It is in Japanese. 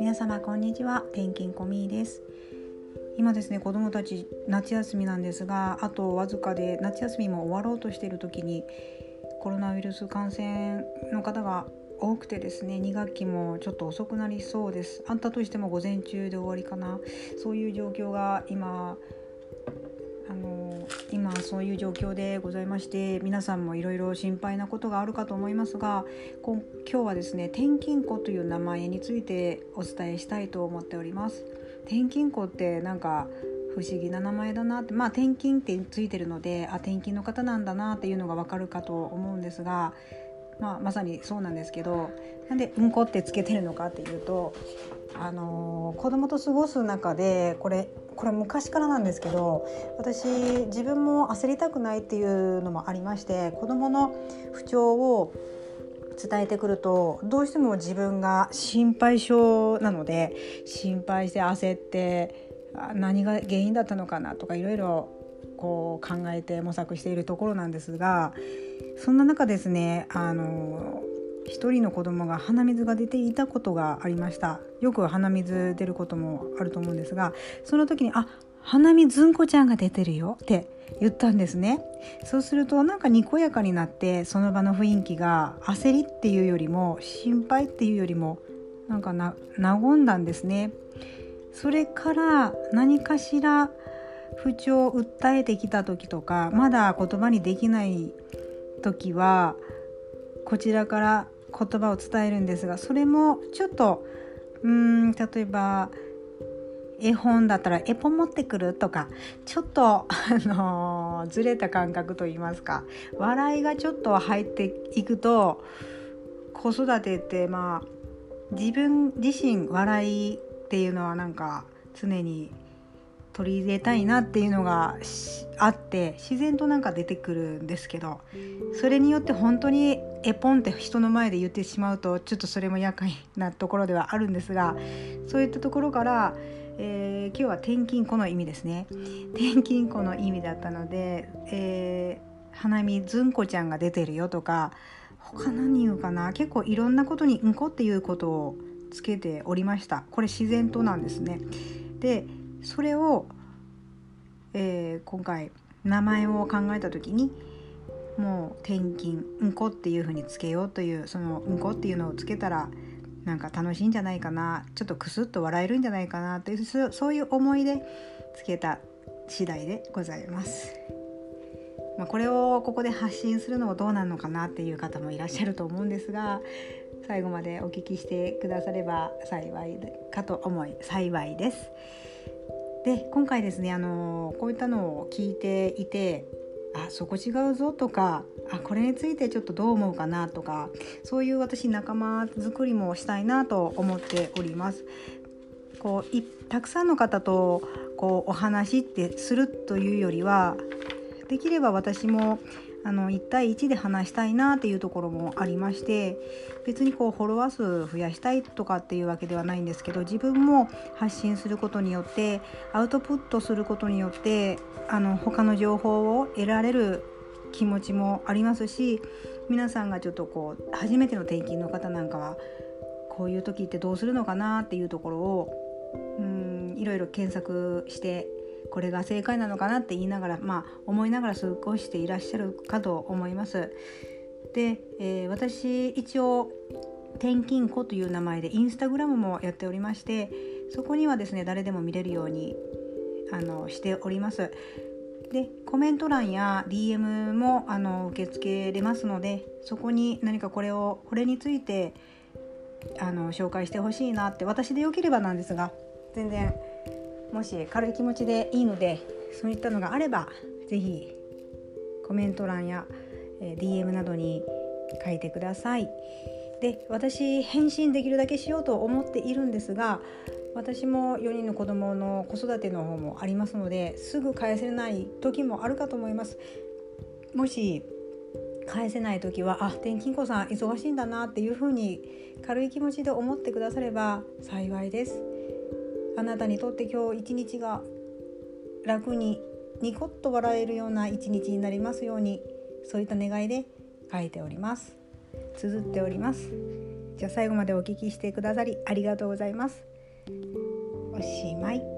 皆様こんにちは。転勤コミーです。今ですね子どもたち夏休みなんですがあとわずかで夏休みも終わろうとしている時にコロナウイルス感染の方が多くてですね2学期もちょっと遅くなりそうです。あったとしても午前中で終わりかな。そういう状況が今今そういう状況でございまして皆さんもいろいろ心配なことがあるかと思いますが今日はですね転勤子という名前についてお伝えしたいと思っております。転勤子ってなんか不思議な名前だなってまあ転勤ってついてるのであ転勤の方なんだなっていうのがわかるかと思うんですがまあ、まさにそうなんですけどなんで「うんこ」ってつけてるのかっていうと、あのー、子供と過ごす中でこれこれ昔からなんですけど私自分も焦りたくないっていうのもありまして子供の不調を伝えてくるとどうしても自分が心配性なので心配して焦って何が原因だったのかなとかいろいろこう考えて模索しているところなんですがそんな中ですねあの一人の子供が鼻水が出ていたことがありました。よく鼻水出ることもあると思うんですがその時に「あ鼻水ずんこちゃんが出てるよ」って言ったんですね。そうするとなんかにこやかになってその場の雰囲気が焦りっていうよりも心配っていうよりもなんかな和んだんですね。それから何かしら不調を訴えてきた時とかまだ言葉にできない時はこちらから言葉を伝えるんですがそれもちょっとうん例えば絵本だったら「絵本持ってくる?」とかちょっと、あのー、ずれた感覚といいますか笑いがちょっと入っていくと子育てってまあ自分自身笑いっていうのはなんか常に取り入れたいなっていうのがあって自然となんか出てくるんですけどそれによって本当にエポンって人の前で言ってしまうとちょっとそれも厄介なところではあるんですがそういったところから、えー、今日は転勤子の意味ですね。転勤子の意味だったので、えー、花見ずんこちゃんが出てるよとか他何言うかな結構いろんなことに「んこ」っていうことをつけておりました。これ自然となんですね。でそれを、えー、今回名前を考えた時にもう転勤うんこっていう風につけようというそのうんこっていうのをつけたらなんか楽しいんじゃないかなちょっとクスッと笑えるんじゃないかなというそういう思いでつけた次第でございます。まあ、これをここで発信するのもどうなのかなっていう方もいらっしゃると思うんですが最後までお聞きしてくだされば幸いかと思い幸いです。で今回ですねあのこういったのを聞いていてあそこ違うぞとかあこれについてちょっとどう思うかなとかそういう私仲間作りもしたいなと思っております。こういたくさんの方とこうお話ってするというよりはできれば私もあの1対1で話したいなっていうところもありまして別にこうフォロワー数増やしたいとかっていうわけではないんですけど自分も発信することによってアウトプットすることによってあの他の情報を得られる気持ちもありますし皆さんがちょっとこう初めての転勤の方なんかはこういう時ってどうするのかなっていうところをうんいろいろ検索してこれが正解なのかなって言いながら、まあ、思いながら過ごしていらっしゃるかと思います。で、えー、私一応転勤子という名前でインスタグラムもやっておりましてそこにはですね誰でも見れるようにあのしております。でコメント欄や DM もあの受け付けれますのでそこに何かこれをこれについてあの紹介してほしいなって私でよければなんですが全然もし軽い気持ちでいいのでそういったのがあれば是非コメント欄や、え DM などに書いてください。で私返信できるだけしようと思っているんですが私も4人の子供の子育ての方もありますのですぐ返せない時もあるかと思います。もし返せない時はあ転勤子さん忙しいんだなっていう風に軽い気持ちで思ってくだされば幸いです。あなたにとって今日一日が楽にニコッと笑えるような一日になりますようにそういった願いで書いております。綴っております。じゃあ最後までお聞きしてくださりありがとうございます。おしまい。